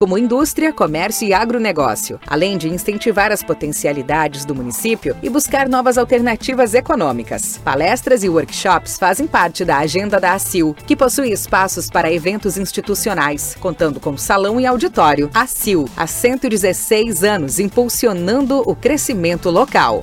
como indústria, comércio e agronegócio, além de incentivar as potencialidades do município e buscar novas alternativas econômicas. Palestras e workshops fazem parte da agenda da ACIL, que possui espaços para eventos institucionais, contando com salão e auditório. ACIL, há 116 anos impulsionando o crescimento local.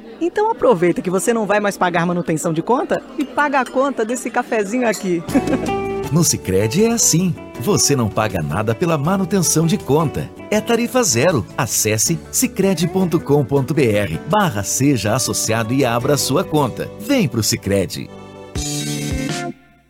Então aproveita que você não vai mais pagar manutenção de conta e paga a conta desse cafezinho aqui. No Sicredi é assim. Você não paga nada pela manutenção de conta. É tarifa zero. Acesse sicredi.com.br barra seja associado e abra sua conta. Vem pro Sicredi.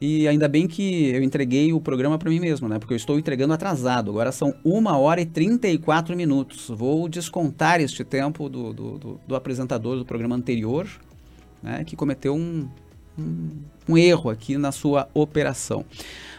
E ainda bem que eu entreguei o programa para mim mesmo, né? Porque eu estou entregando atrasado. Agora são 1 hora e 34 minutos. Vou descontar este tempo do, do, do, do apresentador do programa anterior, né? Que cometeu um, um, erro aqui na sua operação.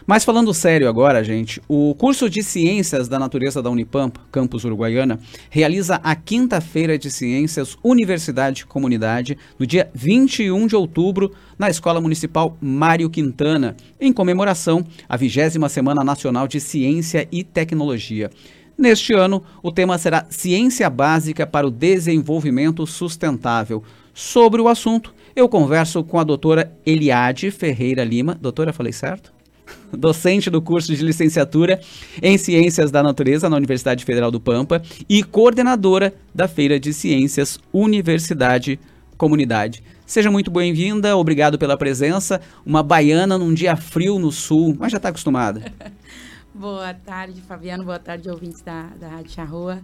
Mas falando sério agora, gente, o curso de Ciências da Natureza da Unipampa, campus Uruguaiana, realiza a quinta-feira de Ciências Universidade Comunidade, no dia 21 de outubro, na Escola Municipal Mário Quintana, em comemoração à 20 Semana Nacional de Ciência e Tecnologia. Neste ano, o tema será Ciência Básica para o Desenvolvimento Sustentável. Sobre o assunto, eu converso com a doutora Eliade Ferreira Lima. Doutora, falei certo? docente do curso de licenciatura em Ciências da Natureza na Universidade Federal do Pampa e coordenadora da Feira de Ciências Universidade Comunidade. Seja muito bem-vinda, obrigado pela presença. Uma baiana num dia frio no sul, mas já está acostumada. Boa tarde, Fabiano. Boa tarde, ouvintes da, da Rádio Charrua.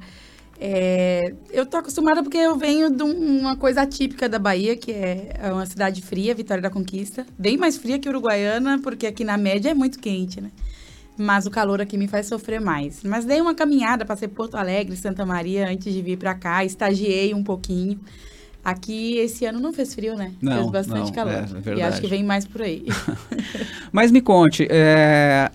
É, eu tô acostumada porque eu venho de uma coisa atípica da Bahia, que é uma cidade fria, Vitória da Conquista. Bem mais fria que Uruguaiana, porque aqui na média é muito quente, né? Mas o calor aqui me faz sofrer mais. Mas dei uma caminhada, passei Porto Alegre, Santa Maria, antes de vir para cá, estagiei um pouquinho. Aqui esse ano não fez frio, né? Não, fez bastante não, calor. É, é e acho que vem mais por aí. Mas me conte, é,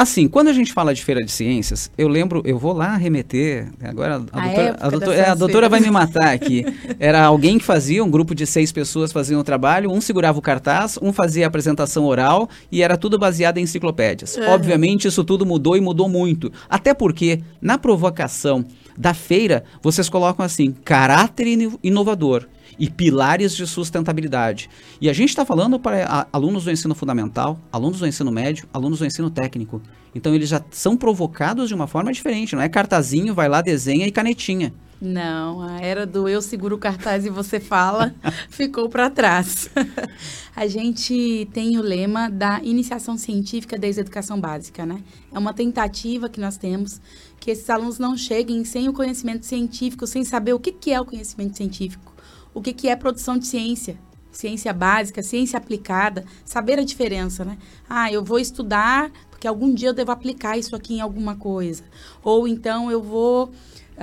Assim, quando a gente fala de feira de ciências, eu lembro, eu vou lá remeter. Agora a, A doutora, a, doutora, é, a doutora vai me matar aqui. Era alguém que fazia, um grupo de seis pessoas faziam o trabalho, um segurava o cartaz, um fazia a apresentação oral e era tudo baseado em enciclopédias. Uhum. Obviamente, isso tudo mudou e mudou muito. Até porque, na provocação da feira, vocês colocam assim: caráter ino- inovador e pilares de sustentabilidade. E a gente está falando para alunos do ensino fundamental, alunos do ensino médio, alunos do ensino técnico. Então eles já são provocados de uma forma diferente, não é cartazinho, vai lá, desenha e canetinha. Não, a era do eu seguro o cartaz e você fala ficou para trás. a gente tem o lema da iniciação científica desde a educação básica, né? É uma tentativa que nós temos que esses alunos não cheguem sem o conhecimento científico, sem saber o que, que é o conhecimento científico, o que, que é produção de ciência. Ciência básica, ciência aplicada, saber a diferença, né? Ah, eu vou estudar porque algum dia eu devo aplicar isso aqui em alguma coisa. Ou então eu vou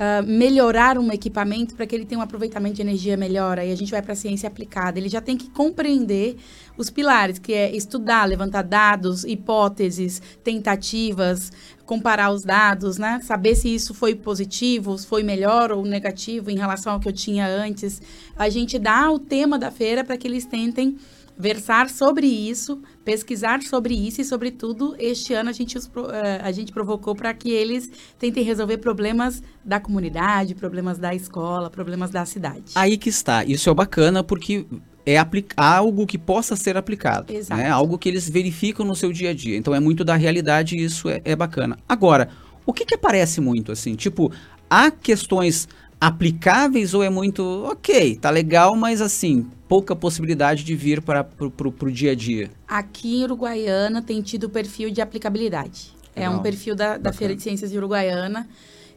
ah, melhorar um equipamento para que ele tenha um aproveitamento de energia melhor. Aí a gente vai para a ciência aplicada. Ele já tem que compreender os pilares, que é estudar, levantar dados, hipóteses, tentativas, comparar os dados, né? Saber se isso foi positivo, foi melhor ou negativo em relação ao que eu tinha antes. A gente dá o tema da feira para que eles tentem versar sobre isso, pesquisar sobre isso e, sobretudo, este ano a gente, os eh, a gente provocou para que eles tentem resolver problemas da comunidade, problemas da escola, problemas da cidade. Aí que está. Isso é bacana porque é algo que possa ser aplicado. Exato. Né? Algo que eles verificam no seu dia a dia. Então é muito da realidade e isso é, é bacana. Agora, o que, que aparece muito assim? Tipo, há questões aplicáveis ou é muito ok, tá legal, mas assim, pouca possibilidade de vir para pro dia a dia. Aqui em Uruguaiana tem tido o perfil de aplicabilidade. É um perfil da, da. Feira de Ciências de Uruguaiana.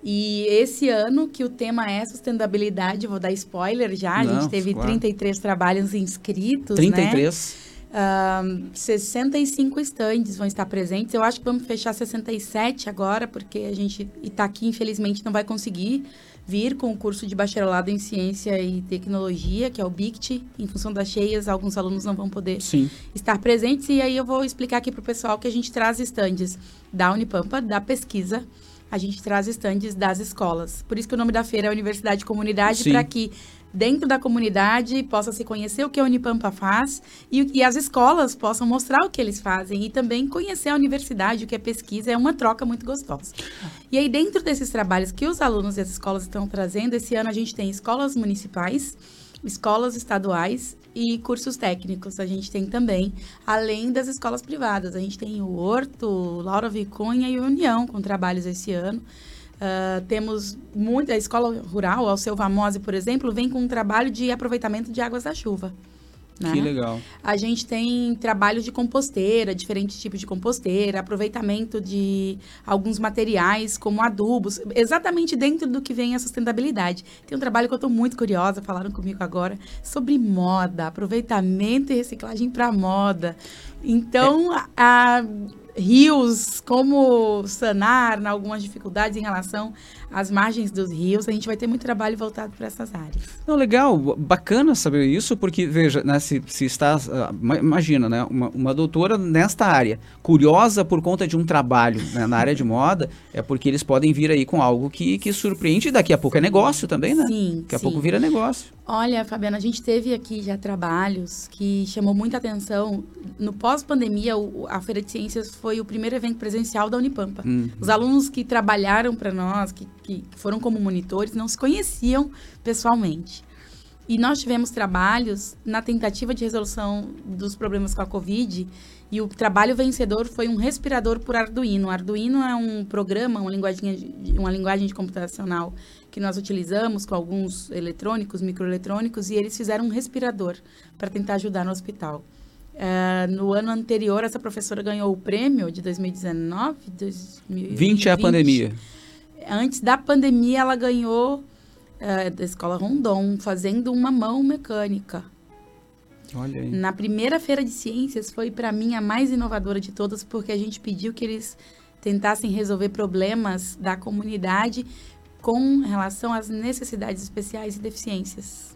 E esse ano, que o tema é sustentabilidade, vou dar spoiler já, a Não, gente teve claro. 33 trabalhos inscritos, né? 33. Ahn, 65 estandes vão estar presentes. Eu acho que vamos fechar 67 agora, porque a gente Itaqui, infelizmente, não vai conseguir vir com o curso de bacharelado em ciência e tecnologia, que é o BICT. Em função das cheias, alguns alunos não vão poder Sim. estar presentes. E aí eu vou explicar aqui para o pessoal que a gente traz estandes da Unipampa, da pesquisa. A gente traz estandes das escolas. Por isso que o nome da feira é Universidade Comunidade, para que dentro da comunidade possa se conhecer o que a Unipampa faz e, e as escolas possam mostrar o que eles fazem e também conhecer a universidade, o que é pesquisa. É uma troca muito gostosa. E aí, dentro desses trabalhos que os alunos e as escolas estão trazendo, esse ano a gente tem escolas municipais, escolas estaduais e cursos técnicos. A gente tem também, além das escolas privadas. A gente tem o Horto, Laura Vicunha e União com trabalhos esse ano. Ah, temos muita a escola rural, ao seu Vamose, por exemplo, vem com um trabalho de aproveitamento de águas da chuva. né? Que legal. A gente tem trabalho de composteira, diferentes tipos de composteira, aproveitamento de alguns materiais como adubos, exatamente dentro do que vem a sustentabilidade. Tem um trabalho que eu estou muito curiosa, falaram comigo agora, sobre moda, aproveitamento e reciclagem para moda. Então, a- a- rios, como sanar algumas dificuldades em relação às margens dos rios, a gente vai ter muito trabalho voltado para essas áreas. Não, legal, bacana saber isso, porque, veja, né, se, se está, ma- imagina, né, uma, uma doutora nesta área, curiosa por conta de um trabalho né, na área de moda, é porque eles podem vir aí com algo que, que surpreende e daqui a pouco é negócio também, né? Sim, Daqui a sim. pouco vira negócio. Olha, Fabiana, a gente teve aqui já trabalhos que chamou muita atenção. No pós-pandemia, a Feira de Ciências foi o primeiro evento presencial da Unipampa. Hum. Os alunos que trabalharam para nós, que, que foram como monitores, não se conheciam pessoalmente. E nós tivemos trabalhos na tentativa de resolução dos problemas com a Covid. E o trabalho vencedor foi um respirador por Arduino. O Arduino é um programa, uma linguagem, de- uma linguagem de computacional que nós utilizamos com alguns eletrônicos, microeletrônicos, e eles fizeram um respirador para tentar ajudar no hospital. Eh, no ano anterior, essa professora ganhou o prêmio de 2019, 2020. 20 é a pandemia. Antes da pandemia, ela ganhou eh, da Escola Rondon, fazendo uma mão mecânica. Olha aí. Na primeira feira de ciências foi para mim a mais inovadora de todas, porque a gente pediu que eles tentassem resolver problemas da comunidade com relação às necessidades especiais e deficiências.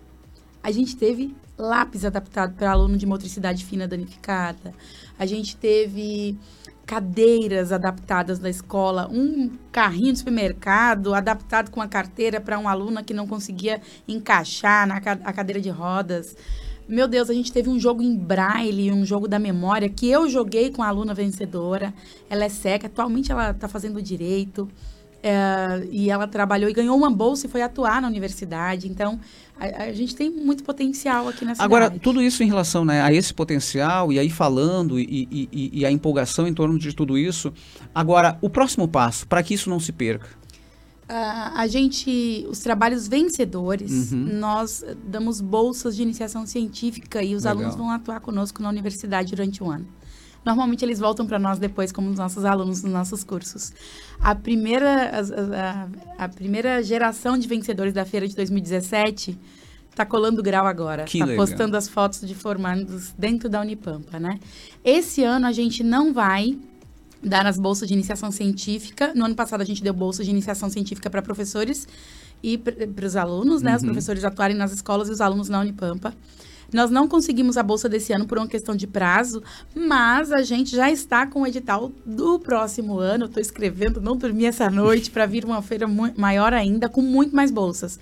A gente teve lápis adaptado para aluno de motricidade fina danificada. A gente teve cadeiras adaptadas da escola, um carrinho de supermercado adaptado com a carteira para uma aluna que não conseguia encaixar na a cadeira de rodas. Meu Deus, a gente teve um jogo em braille, um jogo da memória, que eu joguei com a aluna vencedora. Ela é seca, atualmente ela está fazendo direito. É, e ela trabalhou e ganhou uma bolsa e foi atuar na universidade. Então, a, a, gente tem muito potencial aqui na cidade. Agora, tudo isso em relação né, a esse potencial, e aí falando, e, e, e a empolgação em torno de tudo isso. Agora, o próximo passo, para que isso não se perca? Uh, a gente, os trabalhos vencedores, uhum. nós damos bolsas de iniciação científica e os Legal. alunos vão atuar conosco na universidade durante o ano. Normalmente eles voltam para nós depois como os nossos alunos nos nossos cursos. A primeira, a, a, a primeira geração de vencedores da feira de 2017 está colando grau agora. Que tá legal. postando as fotos de formandos dentro da Unipampa, né? Esse ano a gente não vai dar as bolsas de iniciação científica. No ano passado a gente deu bolsa de iniciação científica para professores e para os alunos, né? Uhum. Os professores atuarem nas escolas e os alunos na Unipampa. Nós não conseguimos a bolsa desse ano por uma questão de prazo, mas a gente já está com o edital do próximo ano. Estou escrevendo, não dormi essa noite para vir uma feira maior ainda, com muito mais bolsas.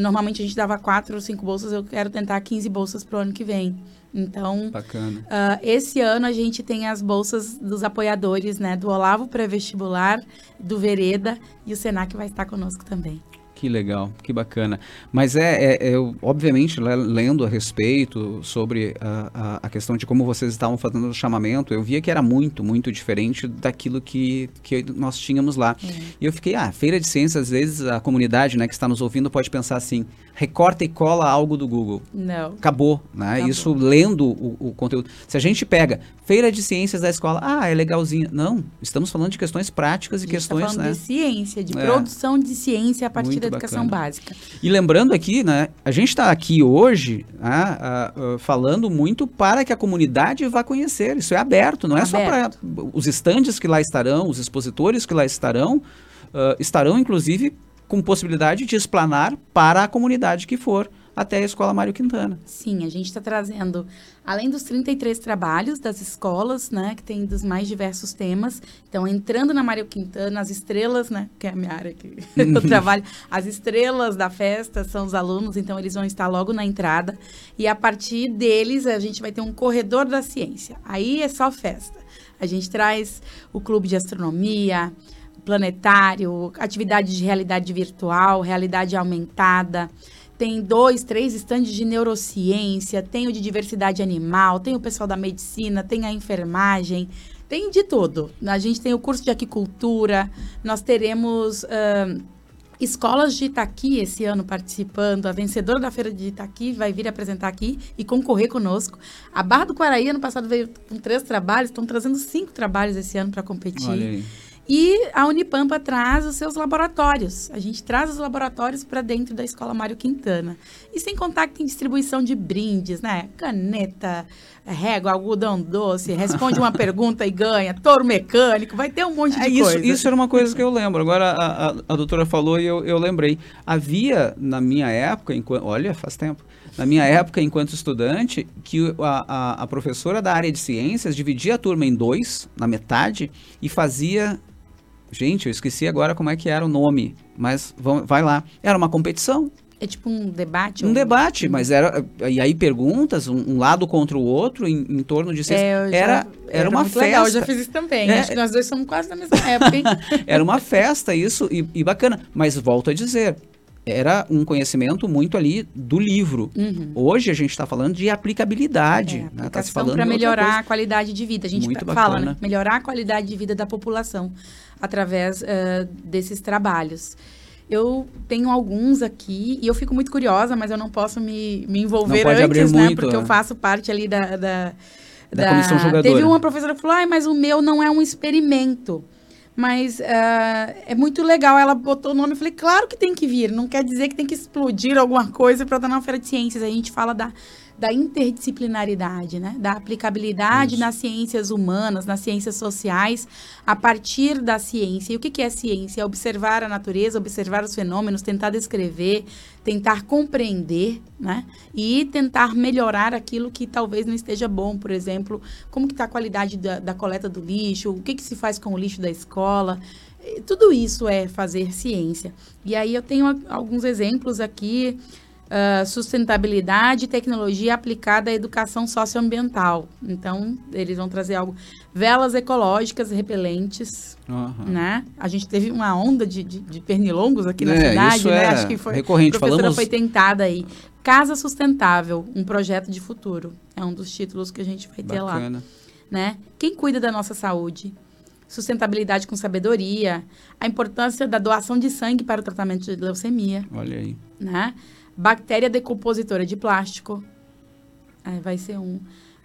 Normalmente a gente dava quatro ou cinco bolsas, eu quero tentar 15 bolsas para o ano que vem. Então, uh, esse ano a gente tem as bolsas dos apoiadores, né? Do Olavo Pré-Vestibular, do Vereda e o Senac vai estar conosco também. Que legal, que bacana. Mas é, é, é obviamente, lendo a respeito sobre a, a, a, questão de como vocês estavam fazendo o chamamento, eu via que era muito, muito diferente daquilo que, que nós tínhamos lá. É. E eu fiquei, ah, feira de ciências, às vezes a comunidade né, que está nos ouvindo pode pensar assim, recorta e cola algo do Google. Não. Acabou, né? Acabou. Isso lendo o, o, conteúdo. Se a gente pega feira de ciências da escola, ah, é legalzinho. Não, estamos falando de questões práticas e tá questões, tá falando né? de ciência, de é. produção de ciência a partir Muito da educação bacana. básica. E lembrando aqui, né, a gente está aqui hoje né, uh, uh, falando muito para que a comunidade vá conhecer. Isso é aberto, não é aberto. só para os estandes que lá estarão, os expositores que lá estarão, uh, estarão inclusive com possibilidade de explanar para a comunidade que for até a Escola Mário Quintana. Sim, a gente está trazendo, além dos 33 trabalhos das escolas, né, que tem dos mais diversos temas, então entrando na Mário Quintana, as estrelas, né, que é a minha área que eu trabalho, as estrelas da festa são os alunos, então eles vão estar logo na entrada, e a partir deles a gente vai ter um corredor da ciência, aí é só festa. A gente traz o clube de astronomia, planetário, atividade de realidade virtual, realidade aumentada. Tem dois, três estandes de neurociência, tem o de diversidade animal, tem o pessoal da medicina, tem a enfermagem, tem de tudo. A gente tem o curso de aquicultura, nós teremos uh, escolas de Itaqui esse ano participando. A vencedora da feira de Itaqui vai vir apresentar aqui e concorrer conosco. A Barra do Quaraí, ano passado, veio com três trabalhos, estão trazendo cinco trabalhos esse ano para competir. E a Unipampa traz os seus laboratórios. A gente traz os laboratórios para dentro da Escola Mário Quintana. E sem contar que tem distribuição de brindes, né? Caneta, régua, algodão doce, responde uma pergunta e ganha, touro mecânico, vai ter um monte de é, isso, coisa. Isso era uma coisa que eu lembro. Agora a, a, a doutora falou e eu, eu lembrei. Havia, na minha época, enquanto, olha, faz tempo, na minha época, enquanto estudante, que a, a, a, professora da área de ciências dividia a turma em dois, na metade, e fazia Gente, eu esqueci agora como é que era o nome, mas vão, vai lá. Era uma competição. É tipo um debate? Um debate, mas era. E aí perguntas, um, um lado contra o outro, em, em torno de. É, era, era, era uma festa. Legal, eu já fiz isso também. É, Acho que nós dois somos quase da mesma época, hein? era uma festa, isso, e, e bacana. Mas volto a dizer, era um conhecimento muito ali do livro. Uhum. Hoje a gente está falando de aplicabilidade. É, né? tá para melhorar a qualidade de vida. A gente muito fala, né? Melhorar a qualidade de vida da população através uh, desses trabalhos. Eu tenho alguns aqui e eu fico muito curiosa, mas eu não posso me, me envolver antes, né? Muito, porque é. eu faço parte ali da, da, da, da comissão jogadora. Teve uma professora que falou, ah, mas o meu não é um experimento. Mas uh, é muito legal. Ela botou o nome. Eu falei, claro que tem que vir. Não quer dizer que tem que explodir alguma coisa para estar na feira de ciências. A gente fala da da interdisciplinaridade, né? da aplicabilidade Isso. nas ciências humanas, nas ciências sociais, a partir da ciência. E o que, que é ciência? É observar a natureza, observar os fenômenos, tentar descrever, tentar compreender, né? E tentar melhorar aquilo que talvez não esteja bom, por exemplo, como que está a qualidade da, da coleta do lixo, o que, que se faz com o lixo da escola. Tudo isso é fazer ciência. E aí eu tenho alguns exemplos aqui. Ah, sustentabilidade e tecnologia aplicada à educação socioambiental. Então, eles vão trazer algo. Velas ecológicas repelentes, Aham. né? A gente teve uma onda de, de, de pernilongos aqui na É, cidade, isso né? é Acho que foi. recorrente. A professora Falamos- foi tentada aí. Casa Sustentável, um projeto de futuro. É um dos títulos que a gente vai ter lá Bacana. né? Quem cuida da nossa saúde? Sustentabilidade com sabedoria, a importância da doação de sangue para o tratamento de leucemia, Olha aí. né? Bactéria decompositora de plástico, aí vai ser um.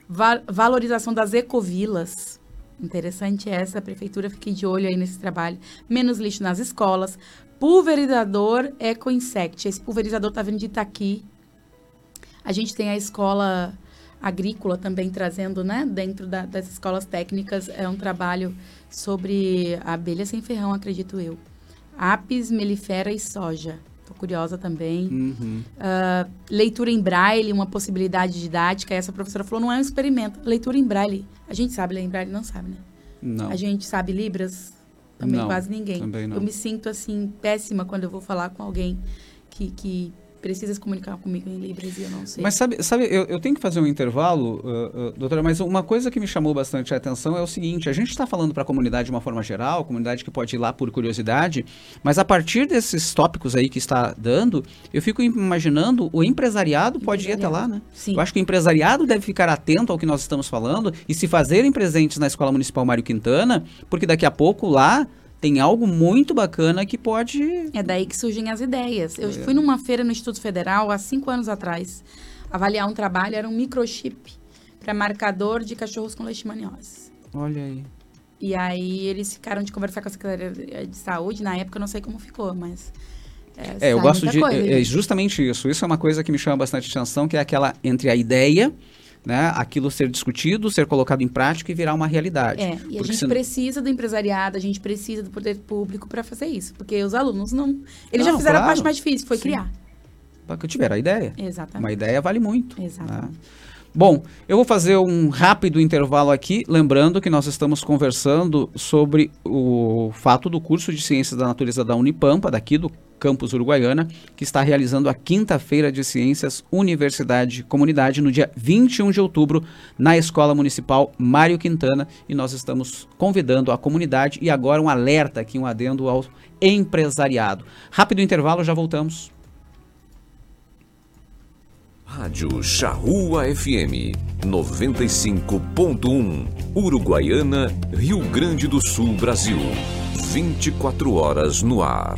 Va- valorização das ecovilas, interessante essa, a prefeitura fique de olho aí nesse trabalho. Menos lixo nas escolas. Pulverizador Eco-Insect, esse pulverizador tá vindo de Itaqui. A gente tem a escola agrícola também trazendo, né, dentro da- das escolas técnicas, é um trabalho sobre abelha sem ferrão, acredito eu. Apis, melifera e soja. Tô curiosa também. Uhum. Ah, leitura em braille, uma possibilidade didática. Essa professora falou, não é um experimento. Leitura em braille. A gente sabe ler em braille? Não sabe, né? Não. A gente sabe Libras? Também Não, quase ninguém. também não. Eu me sinto, assim, péssima quando eu vou falar com alguém que, que precisa se comunicar comigo em Libras e eu não sei. Mas sabe, sabe eu, eu tenho que fazer um intervalo, uh, uh, doutora, mas uma coisa que me chamou bastante a atenção é o seguinte: a gente está falando para a comunidade de uma forma geral, comunidade que pode ir lá por curiosidade, mas a partir desses tópicos aí que está dando, eu fico imaginando o empresariado pode ir até lá, né? Sim. Eu acho que o empresariado deve ficar atento ao que nós estamos falando e se fazerem presentes na Escola Municipal Mário Quintana, porque daqui a pouco lá tem algo muito bacana que pode. É daí que surgem as ideias. Eu É. fui numa feira no Instituto Federal há cinco anos atrás avaliar um trabalho, era um microchip para marcador de cachorros com leishmaniose. Olha aí. E aí eles ficaram de conversar com a Secretaria de Saúde, na época eu não sei como ficou, mas... É, eu sai gosto de. coisa, É, é justamente isso. Isso é uma coisa que me chama bastante atenção, que é aquela entre a ideia, né? Aquilo ser discutido, ser colocado em prática e virar uma realidade. É, e a Porque gente senão- precisa do empresariado, a gente precisa do poder público para fazer isso, porque os alunos não... Eles já Não, fizeram a claro. parte mais difícil, foi Sim. criar. Para que tiver a ideia. Exatamente. Uma ideia vale muito. né? Bom, eu vou fazer um rápido intervalo aqui, lembrando que nós estamos conversando sobre o fato do curso de Ciências da Natureza da Unipampa, daqui do campus Uruguaiana, que está realizando a quinta-feira de Ciências Universidade Comunidade no dia 21 de outubro na Escola Municipal Mário Quintana e nós estamos convidando a comunidade e agora um alerta aqui, um adendo ao empresariado. Rápido intervalo, já voltamos. Rádio Charrua FM 95.1 Uruguaiana, Rio Grande do Sul, Brasil. 24 horas no ar.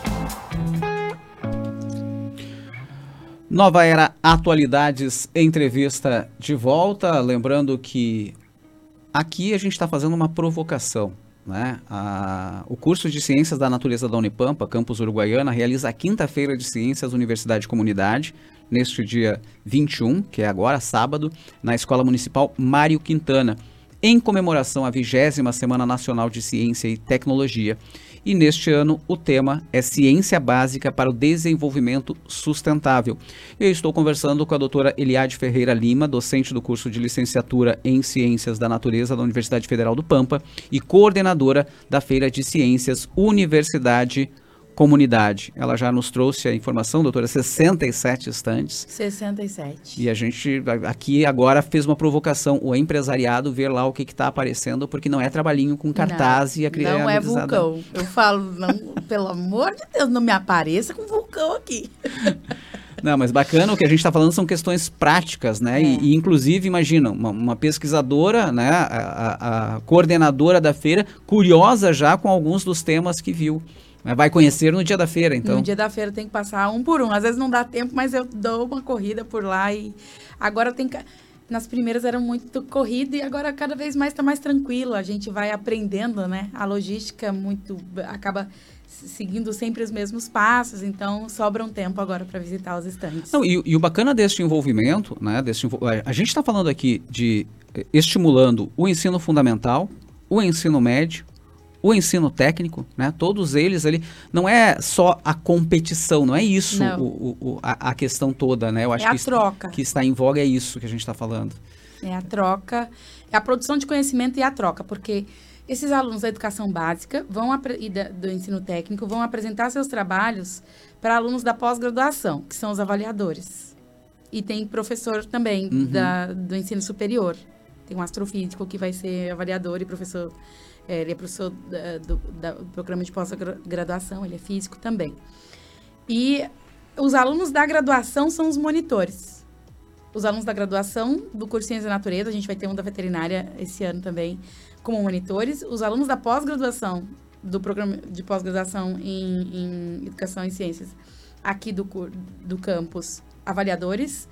Nova Era Atualidades, entrevista de volta. Lembrando que aqui a gente está fazendo uma provocação. Né? A, o curso de Ciências da Natureza da Unipampa, campus Uruguaiana, realiza a quinta-feira de Ciências Universidade Comunidade, neste dia 21, que é agora, sábado, na Escola Municipal Mário Quintana, em comemoração à vigésima Semana Nacional de Ciência e Tecnologia. E neste ano o tema é Ciência Básica para o Desenvolvimento Sustentável. Eu estou conversando com a doutora Eliade Ferreira Lima, docente do curso de licenciatura em Ciências da Natureza da Universidade Federal do Pampa e coordenadora da Feira de Ciências Universidade comunidade. Ela já nos trouxe a informação, doutora, 67 estantes. 67. E a gente aqui agora fez uma provocação, o empresariado ver lá o que está aparecendo, porque não é trabalhinho com cartaz não, e a criança. Não é vulcão. Eu falo, não, pelo amor de Deus, não me apareça com vulcão aqui. Não, mas bacana, o que a gente está falando são questões práticas, né? É. E, e, inclusive, imagina, uma, uma, pesquisadora, né? A, a, a coordenadora da feira, curiosa já com alguns dos temas que viu. Mas vai conhecer no dia da feira, então. No dia da feira tem que passar um por um. Às vezes não dá tempo, mas eu dou uma corrida por lá e agora tem que nas primeiras era muito corrida e agora cada vez mais está mais tranquilo. A gente vai aprendendo, né? A logística muito acaba seguindo sempre os mesmos passos, então sobra um tempo agora para visitar os estandes. Não, e, e, o bacana deste envolvimento, né? Deste, a gente está falando aqui de eh, estimulando o ensino fundamental, o ensino médio, o ensino técnico, né? Todos eles ali não é só a competição, não é isso não. O, o, a, a, questão toda, né? Eu acho é que, a troca. que está em voga é isso que a gente está falando. É a troca, é a produção de conhecimento e a troca, porque esses alunos da educação básica vão e da, do ensino técnico vão apresentar seus trabalhos para alunos da pós-graduação, que são os avaliadores. E tem professor também uhum. da, do ensino superior. Tem um astrofísico que vai ser avaliador e professor ele é professor da, do, da, do programa de pós-graduação, ele é físico também. E os alunos da graduação são os monitores. Os alunos da graduação do curso Ciência da Natureza, a gente vai ter um da veterinária esse ano também, como monitores. Os alunos da pós-graduação, do programa de pós-graduação em, em Educação e Ciências, aqui do, do campus, avaliadores.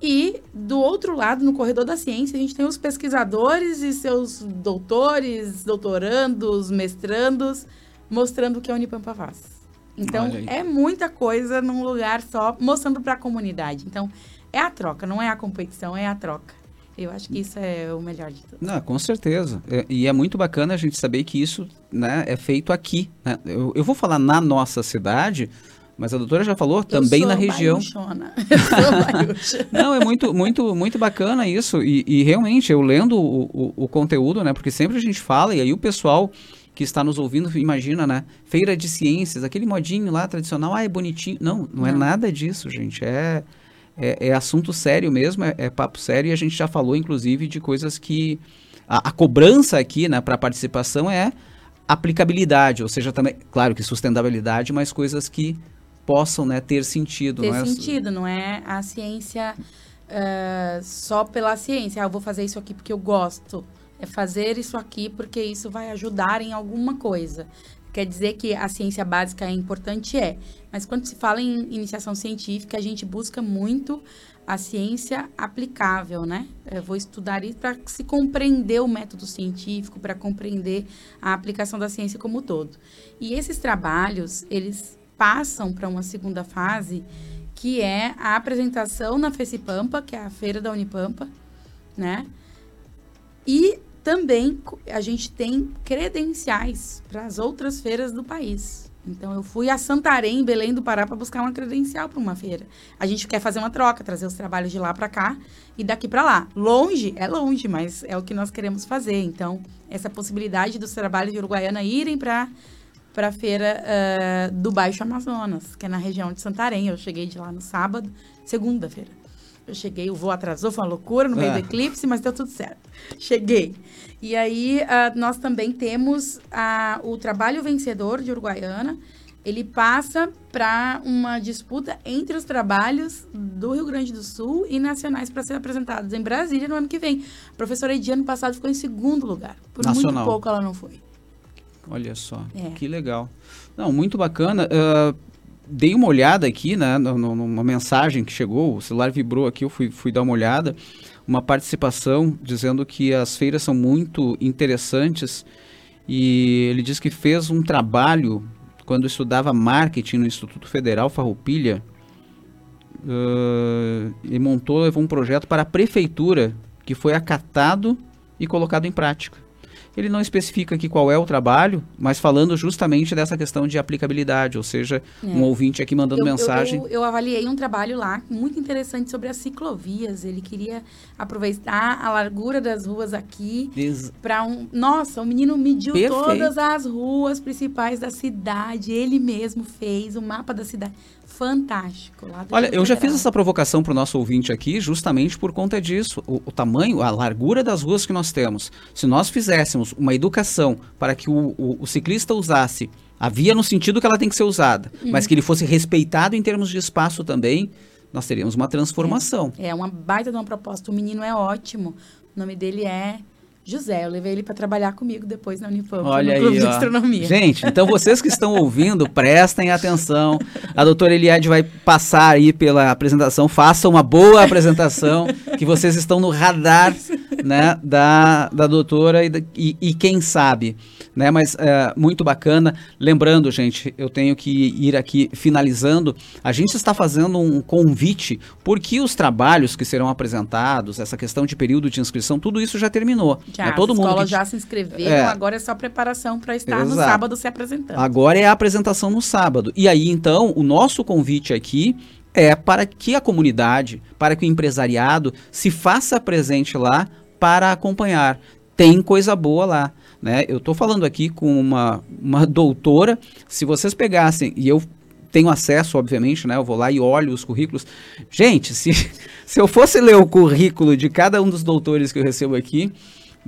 E do outro lado, no corredor da ciência, a gente tem os pesquisadores e seus doutores, doutorandos, mestrandos, mostrando o que a Unipampa faz. Então, é muita coisa num lugar só, mostrando para a comunidade. Então, é a troca, não é a competição, é a troca. Eu acho que isso é o melhor de tudo. Não, com certeza. É, e é muito bacana a gente saber que isso né, é feito aqui. Né? Eu, eu vou falar na nossa cidade, mas a doutora já falou também na região. Não, é muito, muito, muito bacana isso. E, e realmente, eu lendo o, o, o, conteúdo, né? Porque sempre a gente fala, e aí o pessoal que está nos ouvindo imagina, né? Feira de ciências, aquele modinho lá tradicional, ah, é bonitinho. Não, não, é não. é nada disso, gente. É, é, é assunto sério mesmo, é, é, papo sério, e a gente já falou, inclusive, de coisas que. A, a cobrança aqui, né, para a participação é aplicabilidade, ou seja, também, claro que sustentabilidade, mas coisas que possam né, ter sentido. Ter não é? sentido, não é a ciência uh, só pela ciência. Ah, eu vou fazer isso aqui porque eu gosto. É fazer isso aqui porque isso vai ajudar em alguma coisa. Quer dizer que a ciência básica é importante? É. Mas quando se fala em iniciação científica, a gente busca muito a ciência aplicável, né? Eu vou estudar isso para se compreender o método científico, para compreender a aplicação da ciência como um todo. E esses trabalhos, eles passam para uma segunda fase, que é a apresentação na FECIPampa, que é a feira da Unipampa, né? E também a gente tem credenciais para as outras feiras do país. Então eu fui a Santarém, Belém do Pará, para buscar uma credencial para uma feira. A gente quer fazer uma troca, trazer os trabalhos de lá para cá e daqui para lá. Longe, é longe, mas é o que nós queremos fazer. Então, essa possibilidade dos trabalhos de Uruguaiana irem para para a feira uh, do Baixo Amazonas, que é na região de Santarém. Eu cheguei de lá no sábado, segunda-feira. Eu cheguei, o voo atrasou, foi uma loucura no meio do é. eclipse, mas deu tudo certo. Cheguei. E aí, uh, nós também temos uh, o trabalho vencedor de Uruguaiana. Ele passa para uma disputa entre os trabalhos do Rio Grande do Sul e nacionais para ser apresentados em Brasília no ano que vem. A professora Edi, ano passado, ficou em segundo lugar. Por Nacional. muito pouco ela não foi. Olha só, é. que legal. Não, muito bacana. Uh, dei uma olhada aqui, né, numa mensagem que chegou, o celular vibrou aqui, eu fui, fui dar uma olhada, uma participação dizendo que as feiras são muito interessantes e ele diz que fez um trabalho quando estudava marketing no Instituto Federal Farroupilha uh, e montou, levou um projeto para a prefeitura que foi acatado e colocado em prática. Ele não especifica aqui qual é o trabalho, mas falando justamente dessa questão de aplicabilidade, ou seja, é. um ouvinte aqui mandando eu, mensagem. Eu, eu, eu, avaliei um trabalho lá muito interessante sobre as ciclovias. Ele queria aproveitar a largura das ruas aqui Des... para um. Nossa, o menino mediu Perfeito. todas as ruas principais da cidade. Ele mesmo fez o mapa da cidade fantástico. Olha, eu já fiz essa provocação para o nosso ouvinte aqui justamente por conta disso. O, o, tamanho, a largura das ruas que nós temos. Se nós fizéssemos uma educação para que o, o, o ciclista usasse a via no sentido que ela tem que ser usada, hum. mas que ele fosse respeitado em termos de espaço também, nós teríamos uma transformação. É, é uma baita de uma proposta. O menino é ótimo. O nome dele é José, eu levei ele para trabalhar comigo depois na Unifam, Olha no Clube aí, de Astronomia. Gente, então vocês que estão ouvindo, prestem atenção. A doutora Eliade vai passar aí pela apresentação. Façam uma boa apresentação, que vocês estão no radar né, da, da doutora e, e, e quem sabe né? Mas é, muito bacana. Lembrando, gente, eu tenho que ir aqui finalizando. A gente está fazendo um convite porque os trabalhos que serão apresentados, essa questão de período de inscrição, tudo isso já terminou. Já, né? Todo mundo que... já se inscreveram, é, agora é só preparação para estar exato. no sábado se apresentando. Agora é a apresentação no sábado. E aí, então, o nosso convite aqui é para que a comunidade, para que o empresariado se faça presente lá para acompanhar. Tem coisa boa lá. Né? Eu estou falando aqui com uma, uma doutora. Se vocês pegassem, e eu tenho acesso, obviamente, né? Eu vou lá e olho os currículos. Gente, se, se eu fosse ler o currículo de cada um dos doutores que eu recebo aqui,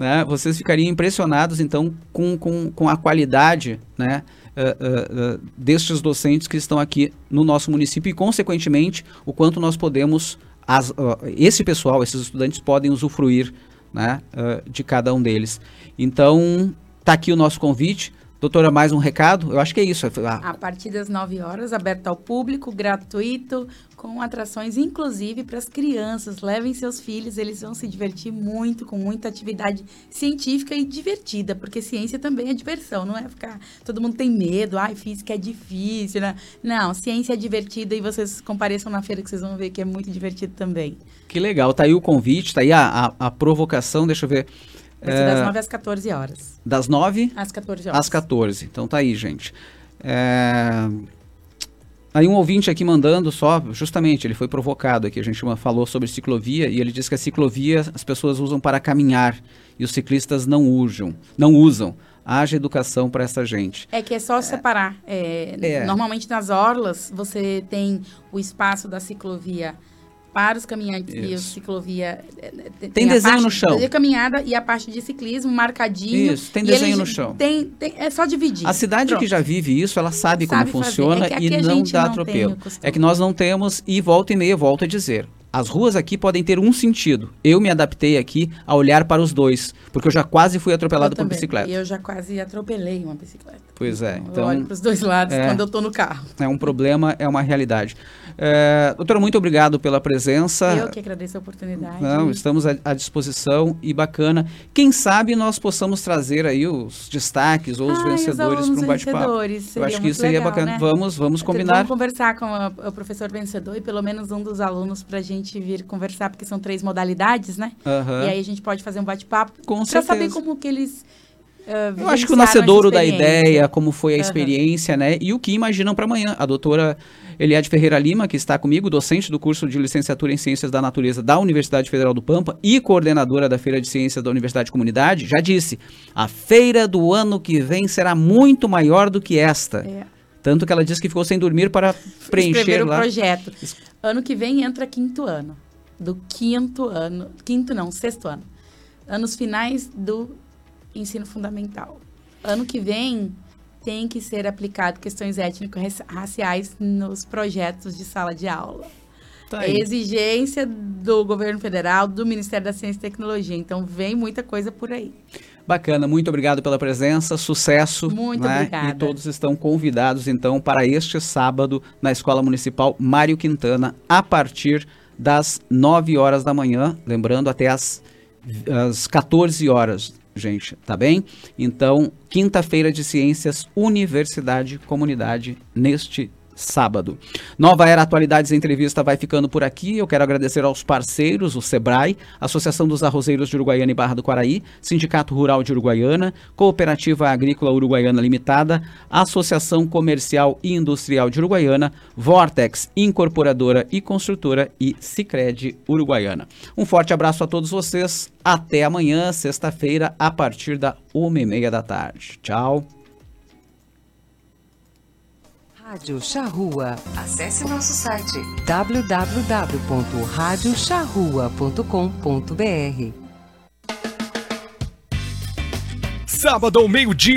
né? Vocês ficariam impressionados, então, com, com, com a qualidade, né? Uh, uh, uh, destes docentes que estão aqui no nosso município e, consequentemente, o quanto nós podemos, as, esse pessoal, esses estudantes podem usufruir né, de cada um deles. Então, tá aqui o nosso convite. Doutora, mais um recado? Eu acho que é isso. A partir das 9 horas, aberto ao público, gratuito, com atrações inclusive para as crianças. Levem seus filhos, eles vão se divertir muito, com muita atividade científica e divertida, porque ciência também é diversão, não é ficar. Todo mundo tem medo, ai, física é difícil, né? Não, ciência é divertida e vocês compareçam na feira que vocês vão ver que é muito divertido também. Que legal, tá aí o convite, tá aí a, a, a provocação, deixa eu ver. Ser das 9 é, às 14 horas. Das 9? Às 14 horas. Às 14. Então tá aí, gente. É... Aí um ouvinte aqui mandando só, justamente, ele foi provocado aqui, a gente falou sobre ciclovia e ele disse que a ciclovia as pessoas usam para caminhar e os ciclistas não usam, não usam. Haja educação para essa gente. É que é só separar. É, é. Normalmente nas orlas você tem o espaço da ciclovia para os caminhantes Isso. e o ciclovia. Eh, tem, tem desenho no chão. De caminhada e a parte de ciclismo marcadinho. Isso, tem desenho no chão. Tem, tem, é só dividir. A cidade Pronto. que já vive isso, ela sabe, sabe como fazer. funciona é e não dá atropelo. É que nós não temos, e volta e meia, volto a dizer. as ruas aqui podem ter um sentido. Eu me adaptei aqui a olhar para os dois, porque eu já quase fui atropelado por bicicleta. E eu já quase atropelei uma bicicleta. Pois é. Então, eu olho para os dois lados é. quando eu tô no carro. é um problema, é uma realidade. É, doutora, muito obrigado pela presença. Eu que agradeço a oportunidade. Não, estamos à, à disposição e bacana. Quem sabe nós possamos trazer aí os destaques ou os Ai, vencedores para um bate-papo. Eu seria acho que isso seria legal, bacana. né? Vamos, vamos combinar. Vamos conversar com a- o professor vencedor e pelo menos um dos alunos para a gente vir conversar, porque são três modalidades, né? Aham. E aí a gente pode fazer um bate-papo Com para saber como que eles ah, Eu acho que o nascedouro da ideia, como foi a Aham. experiência, né? E o que imaginam para amanhã. A doutora Eliade Ferreira Lima, que está comigo, docente do curso de licenciatura em Ciências da Natureza da Universidade Federal do Pampa e coordenadora da Feira de Ciências da Universidade Comunidade, já disse: a feira do ano que vem será muito maior do que esta. É. Tanto que ela disse que ficou sem dormir para preencher escrever lá. o projeto. Ano que vem entra quinto ano. Do quinto ano. Quinto não, sexto ano. Anos finais do ensino fundamental. Ano que vem tem que ser aplicado questões étnico-raciais nos projetos de sala de aula. Tá exigência do governo federal, do Ministério da Ciência e Tecnologia. Então vem muita coisa por aí. Bacana, muito obrigado pela presença, sucesso. Muito né? obrigada. E todos estão convidados, então, para este sábado na Escola Municipal Mário Quintana, a partir das 9 horas da manhã, lembrando até as, as 14 horas, gente, tá bem? Então, quinta-feira de ciências, Universidade Comunidade, neste sábado. Nova Era Atualidades Entrevista vai ficando por aqui. Eu quero agradecer aos parceiros, o SEBRAE, Associação dos Arrozeiros de Uruguaiana e Barra do Quaraí, Sindicato Rural de Uruguaiana, Cooperativa Agrícola Uruguaiana Limitada, Associação Comercial e Industrial de Uruguaiana, Vortex, Incorporadora e Construtora e Sicredi Uruguaiana. Um forte abraço a todos vocês. Até amanhã, sexta-feira, a partir da uma e meia da tarde. Tchau. Rádio Charrua. Acesse nosso site www.radiocharrua.com.br. Sábado ao meio-dia.